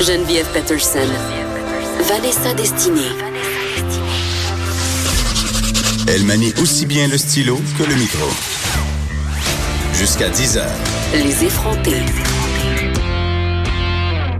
Geneviève Peterson. Vanessa Destinée. Elle manie aussi bien le stylo que le micro. Jusqu'à 10 heures. Les effrontés.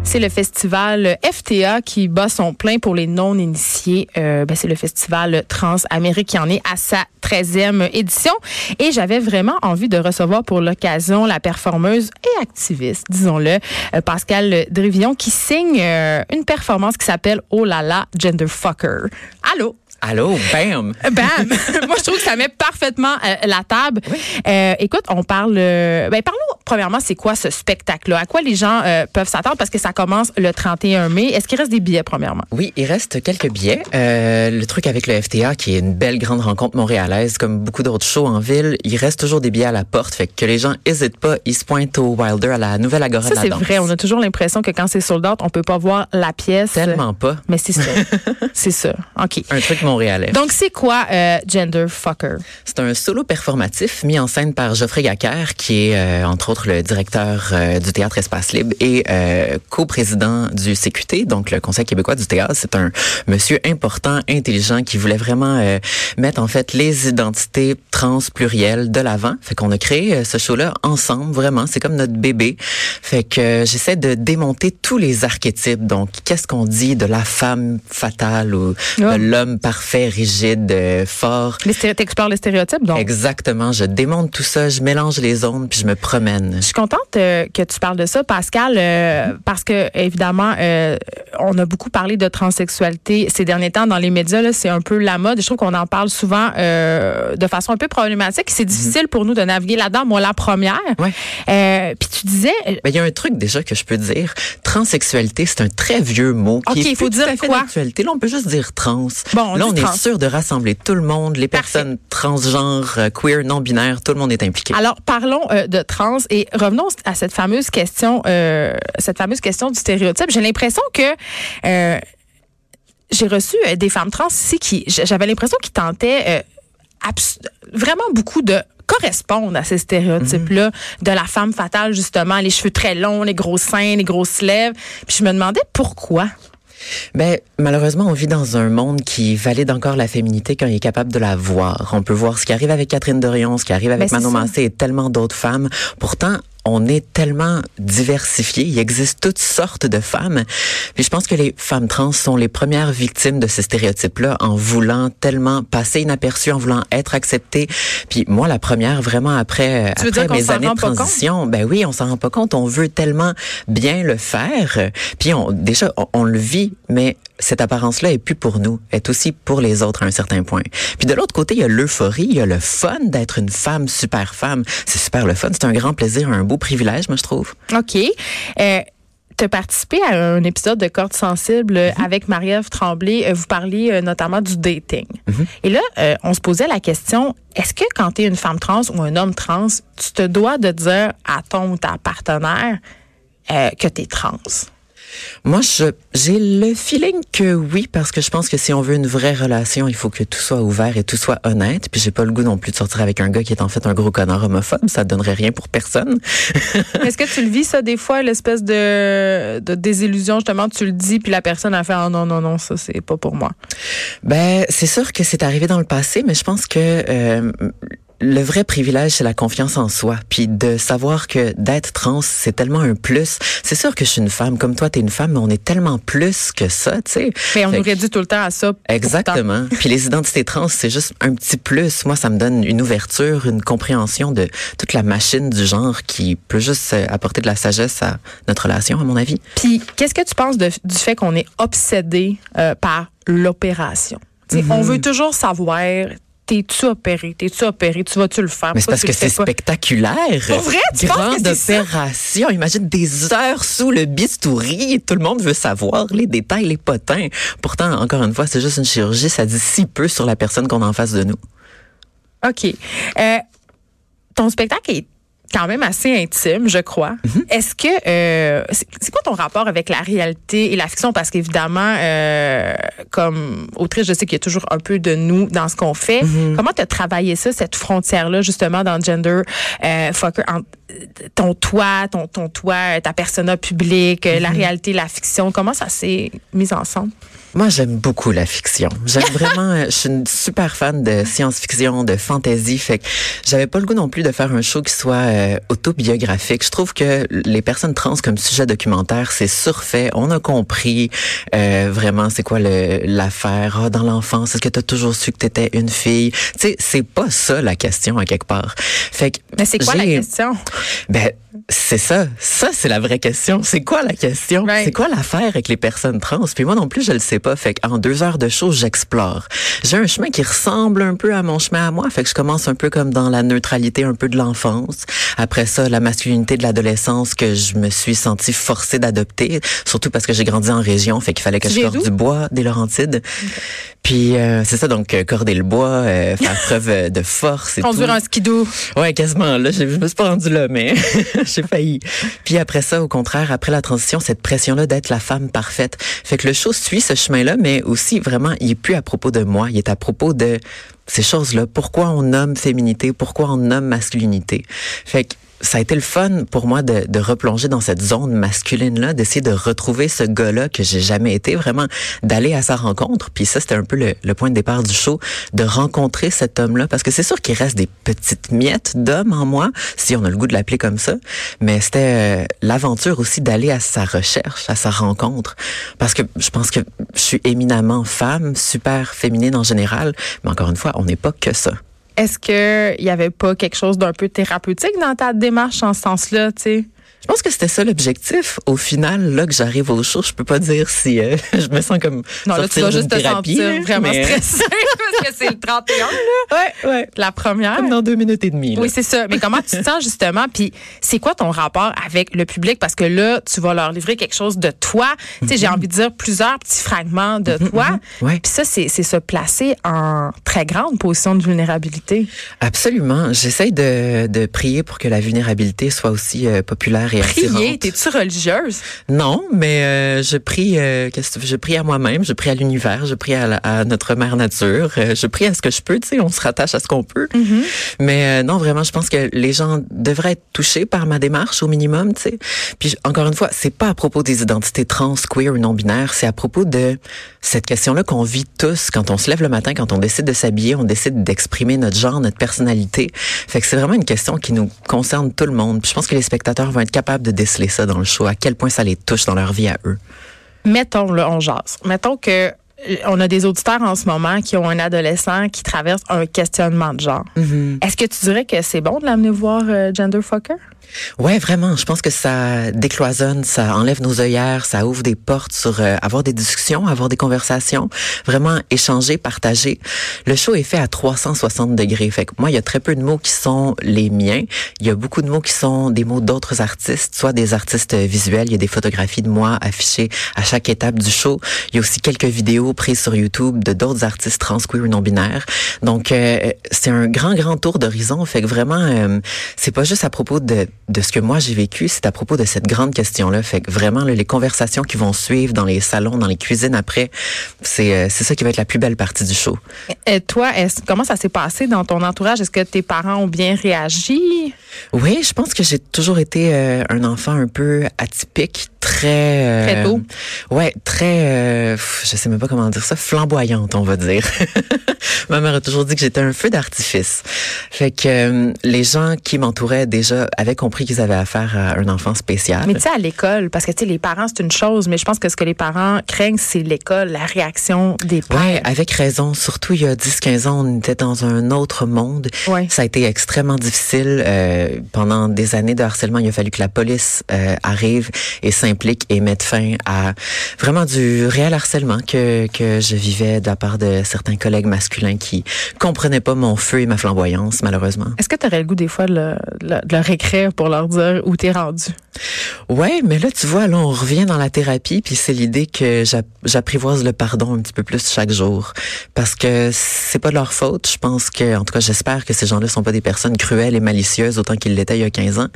C'est le festival FTA qui bat son plein pour les non-initiés. Euh, ben, c'est le festival Transamérique qui en est à sa 13e édition. Et j'avais vraiment envie de recevoir pour l'occasion la performeuse et activiste, disons-le, euh, Pascal Drivillon, qui signe euh, une performance qui s'appelle Oh là là, Genderfucker. Allô? Allô, bam! Bam! Moi, je trouve que ça met parfaitement euh, la table. Euh, écoute, on parle. Euh, ben, parlons premièrement, c'est quoi ce spectacle-là? À quoi les gens peuvent s'attendre? Parce que ça commence le 31 mai. Est-ce qu'il reste des billets, premièrement? Oui, il reste quelques billets. le truc avec le FTA, qui est une belle grande rencontre montréalaise, comme beaucoup d'autres shows en ville, il reste toujours des billets à la porte. Fait que les gens n'hésitent pas, ils se pointent au Wilder, à la nouvelle Agora ça, de la c'est vrai. On a toujours l'impression que quand c'est sold out, on peut pas voir la pièce. Tellement pas. Mais c'est ça. c'est ça. OK. Un truc montréalais. Donc, c'est quoi euh, C'est un solo performatif mis en scène par Geoffrey Gacker, qui est, euh, entre autres, le directeur euh, du Théâtre Espace Libre et euh, co-président du CQT, donc le Conseil québécois du théâtre. C'est un monsieur important, intelligent, qui voulait vraiment mettre, en fait, les identités trans plurielles de l'avant. Fait qu'on a créé ce show-là ensemble, vraiment. C'est comme notre bébé. Fait que j'essaie de démonter tous les archétypes. Donc, qu'est-ce qu'on dit de la femme fatale ou de l'homme parfait, rigide, euh, fort? T'explores les stéréotypes, donc? Exactement. Je démonte tout ça, je mélange les ondes, puis je me promène. Je suis contente euh, que tu parles de ça, Pascal, euh, parce que, évidemment, on a beaucoup parlé de transsexualité ces derniers temps dans les médias. C'est un peu la mode. Je trouve qu'on en parle souvent de façon un peu problématique. C'est difficile pour nous de naviguer là-dedans. Moi, la première. Ouais. puis tu disais... Ben, il y a un truc déjà que je peux dire. Transsexualité, c'est un très vieux mot. Qui OK, il faut dire quoi? Là, on peut juste dire trans. Bon, là, on est sûr de rassembler tout le monde, les personnes transgenres, euh, queer, non-binaires, tout le monde est impliqué. Alors, parlons euh, de trans et revenons à cette fameuse question, euh, cette fameuse question du stéréotype. J'ai l'impression que j'ai reçu des femmes trans ici qui, j'avais l'impression qu'ils tentaient vraiment beaucoup de correspondre à ces stéréotypes-là mm-hmm. de la femme fatale, justement, les cheveux très longs, les gros seins, les grosses lèvres. Puis je me demandais pourquoi. Ben, malheureusement, on vit dans un monde qui valide encore la féminité quand il est capable de la voir. On peut voir ce qui arrive avec Catherine Dorion, ce qui arrive avec ben, Manon Massé et tellement d'autres femmes. Pourtant, on est tellement diversifié. Il existe toutes sortes de femmes. Puis je pense que les femmes trans sont les premières victimes de ces stéréotypes-là en voulant tellement passer inaperçues, en voulant être acceptées. Puis moi, la première, vraiment après, après mes années de transition, ben oui, on s'en rend pas compte. On veut tellement bien le faire. Puis on, déjà, on, le vit, mais cette apparence-là est plus pour nous, est aussi pour les autres à un certain point. Puis de l'autre côté, il y a l'euphorie, il y a le fun d'être une femme super femme. C'est super le fun, c'est un grand plaisir, un beau privilège, moi, je trouve. OK. Euh, tu as participé à un épisode de Corde sensible mhm. avec Marie-Ève Tremblay. Euh, vous parliez euh, notamment du dating. Mhm. Et là, on se posait la question, est-ce que quand tu es une femme trans ou un homme trans, tu te dois de dire à ton ou ta partenaire que tu es trans? Moi, j'ai le feeling que oui, parce que je pense que si on veut une vraie relation, il faut que tout soit ouvert et tout soit honnête. Puis j'ai pas le goût non plus de sortir avec un gars qui est en fait un gros connard homophobe. Ça donnerait rien pour personne. Est-ce que tu le vis ça des fois, l'espèce de, de désillusion justement, tu le dis puis la personne a fait oh non non non ça c'est pas pour moi? Ben c'est sûr que c'est arrivé dans le passé, mais je pense que euh, le vrai privilège, c'est la confiance en soi. Puis de savoir que d'être trans, c'est tellement un plus. C'est sûr que je suis une femme, comme toi, tu es une femme, mais on est tellement plus que ça, tu sais. Mais on nous réduit tout le temps à ça. Exactement. Puis les identités trans, c'est juste un petit plus. Moi, ça me donne une ouverture, une compréhension de toute la machine du genre qui peut juste apporter de la sagesse à notre relation, à mon avis. Puis qu'est-ce que tu penses du fait qu'on est obsédé euh, par l'opération? On mm-hmm. veut toujours savoir T'es-tu opéré? T'es-tu opéré? Tu vas-tu le faire? Mais c'est parce que c'est spectaculaire. Pour vrai? Tu Grande opération. Imagine des heures sous le bistouri. Tout le monde veut savoir les détails, les potins. Pourtant, encore une fois, c'est juste une chirurgie. Ça dit si peu sur la personne qu'on a en face de nous. OK. Euh, ton spectacle est quand même assez intime, je crois. Mhm. Est-ce que euh, c'est quoi ton rapport avec la réalité et la fiction? Parce qu'évidemment, euh, comme autrice, je sais qu'il y a toujours un peu de nous dans ce qu'on fait. Mhm. Comment tu as travaillé ça, cette frontière-là, justement, dans Gender euh, Fucker, entre ton toi, ton, ton toi, ta persona publique, la Mhm. réalité, la fiction? Comment ça s'est mis ensemble? Moi, j'aime beaucoup la fiction. J'aime vraiment, euh, je suis une super fan de science-fiction, de fantasy. Fait que j'avais pas le goût non plus de faire un show qui soit euh, autobiographique. Je trouve que les personnes trans comme sujet documentaire, c'est surfait. On a compris euh, vraiment c'est quoi l'affaire Ah, dans l'enfance. Est-ce que tu as toujours su que tu étais une fille? Tu sais, c'est pas ça la question à quelque part. Fait que Mais c'est quoi la question? ben, c'est ça. Ça, c'est la vraie question. C'est quoi la question? Right. C'est quoi l'affaire avec les personnes trans? Puis moi non plus, je le sais pas. Fait qu'en deux heures de show, j'explore. J'ai un chemin qui ressemble un peu à mon chemin à moi. Fait que je commence un peu comme dans la neutralité un peu de l'enfance. Après ça, la masculinité de l'adolescence que je me suis sentie forcée d'adopter. Surtout parce que j'ai grandi en région. Fait qu'il fallait que Tu je sorte du bois, des Laurentides. Puis euh, c'est ça, donc euh, corder le bois, euh, faire preuve euh, de force et Conduire un skidoo. Ouais, quasiment. Là, je je me suis pas rendu là, mais j'ai failli. Puis après ça, au contraire, après la transition, cette pression-là d'être la femme parfaite. Fait que le show suit ce chemin-là, mais aussi vraiment, il est plus à propos de moi, il est à propos de ces choses-là. Pourquoi on nomme féminité? Pourquoi on nomme masculinité? Fait que ça a été le fun pour moi de, de replonger dans cette zone masculine-là, d'essayer de retrouver ce gars-là que j'ai jamais été, vraiment d'aller à sa rencontre. Puis ça, c'était un peu le, le point de départ du show, de rencontrer cet homme-là, parce que c'est sûr qu'il reste des petites miettes d'homme en moi, si on a le goût de l'appeler comme ça. Mais c'était euh, l'aventure aussi d'aller à sa recherche, à sa rencontre, parce que je pense que je suis éminemment femme, super féminine en général, mais encore une fois, on n'est pas que ça. Est-ce qu'il n'y avait pas quelque chose d'un peu thérapeutique dans ta démarche en ce sens-là, tu sais? Je pense que c'était ça l'objectif. Au final, là que j'arrive au show, je peux pas dire si euh, je me sens comme Non, là, tu vas juste te thérapie, sentir là, vraiment mais- stressé parce que c'est le 31, là. Ouais, ouais. La première. Comme dans deux minutes et demie. là. Oui, c'est ça. Mais comment tu te sens justement? Puis c'est quoi ton rapport avec le public? Parce que là, tu vas leur livrer quelque chose de toi. Tu sais, j'ai envie de dire plusieurs petits fragments de toi. Ouais. Puis ça, c'est c'est se placer en très grande position de vulnérabilité. Absolument. J'essaye de, de prier pour que la vulnérabilité soit aussi euh, populaire Prier, t'es-tu religieuse? Non, mais euh, je prie. euh, je prie à moi-même, je prie à l'univers, je prie à, la- à notre mère nature, euh, je prie à ce que je peux. Tu sais, on se rattache à ce qu'on peut. Mais euh, non, vraiment, je pense que les gens devraient être touchés par ma démarche au minimum. Tu sais. Puis encore une fois, c'est pas à propos des identités trans, queer ou non binaires, c'est à propos de cette question-là qu'on vit tous quand on se lève le matin, quand on décide de s'habiller, on décide d'exprimer notre genre, notre personnalité. Fait que c'est vraiment une question qui nous concerne tout le monde. Puis je pense que les spectateurs vont être capables de déceler ça dans le show, à quel point ça les touche dans leur vie à eux? Mettons, là, on jase. Mettons que euh, on a des auditeurs en ce moment qui ont un adolescent qui traverse un questionnement de genre. Est-ce que tu dirais que c'est bon de l'amener voir euh, Genderfucker? Ouais, vraiment. Je pense que ça décloisonne, ça enlève nos œillères, ça ouvre des portes sur euh, avoir des discussions, avoir des conversations, vraiment échanger, partager. Le show est fait à 360 degrés. Fait que moi, il y a très peu de mots qui sont les miens. Il y a beaucoup de mots qui sont des mots d'autres artistes, soit des artistes visuels. Il y a des photographies de moi affichées à chaque étape du show. Il y a aussi quelques vidéos prises sur YouTube de d'autres artistes trans, queer ou non binaires. Donc, euh, c'est un grand, grand tour d'horizon. Fait que vraiment, euh, c'est pas juste à propos de, de ce que moi j'ai vécu, c'est à propos de cette grande question-là. Fait que vraiment, là, les conversations qui vont suivre dans les salons, dans les cuisines après, c'est euh, c'est ça qui va être la plus belle partie du show. Et toi, est comment ça s'est passé dans ton entourage? Est-ce que tes parents ont bien réagi? Oui, je pense que j'ai toujours été euh, un enfant un peu atypique, très euh, Très tôt. Ouais, très euh, je sais même pas comment dire ça, flamboyante, on va dire. Ma mère a toujours dit que j'étais un feu d'artifice. Fait que euh, les gens qui m'entouraient déjà avaient compris qu'ils avaient affaire à un enfant spécial. Mais tu sais, à l'école, parce que tu sais, les parents, c'est une chose, mais je pense que ce que les parents craignent, c'est l'école, la réaction des pères. Ouais, avec raison. Surtout il y a 10-15 ans, on était dans un autre monde. Ouais. Ça a été extrêmement difficile. Euh, pendant des années de harcèlement, il a fallu que la police euh, arrive et s'implique et mettre fin à vraiment du réel harcèlement que, que je vivais de la part de certains collègues masculins qui comprenaient pas mon feu et ma flamboyance, malheureusement. Est-ce que tu aurais le goût des fois de, le, de leur écrire pour leur dire où t'es rendu? Ouais, mais là, tu vois, là, on revient dans la thérapie, puis c'est l'idée que j'apprivoise le pardon un petit peu plus chaque jour. Parce que c'est pas de leur faute. Je pense que, en tout cas, j'espère que ces gens-là sont pas des personnes cruelles et malicieuses autant qu'ils l'étaient il y a 15 ans.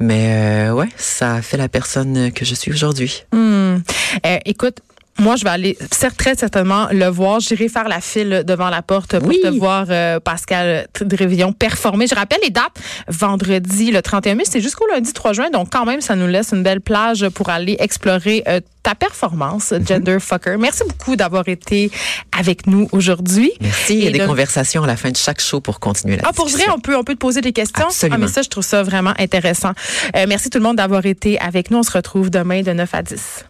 Mais euh, ouais, ça fait la personne que je suis aujourd'hui. Hmm. Euh, écoute, moi, je vais aller très certainement le voir. J'irai faire la file devant la porte pour te voir, euh, Pascal Drévillon, performer. Je rappelle les dates. Vendredi, le 31 mai, c'est jusqu'au lundi 3 juin. Donc, quand même, ça nous laisse une belle plage pour aller explorer euh, ta performance, mhm. Gender Fucker. Merci beaucoup d'avoir été avec nous aujourd'hui. Merci. Il y a des conversations à la fin de chaque show pour continuer la Ah, pour vrai, on peut, on peut te poser des questions? Absolument. Ah, mais ça, je trouve ça vraiment intéressant. Euh, merci tout le monde d'avoir été avec nous. On se retrouve demain de 9 à 10.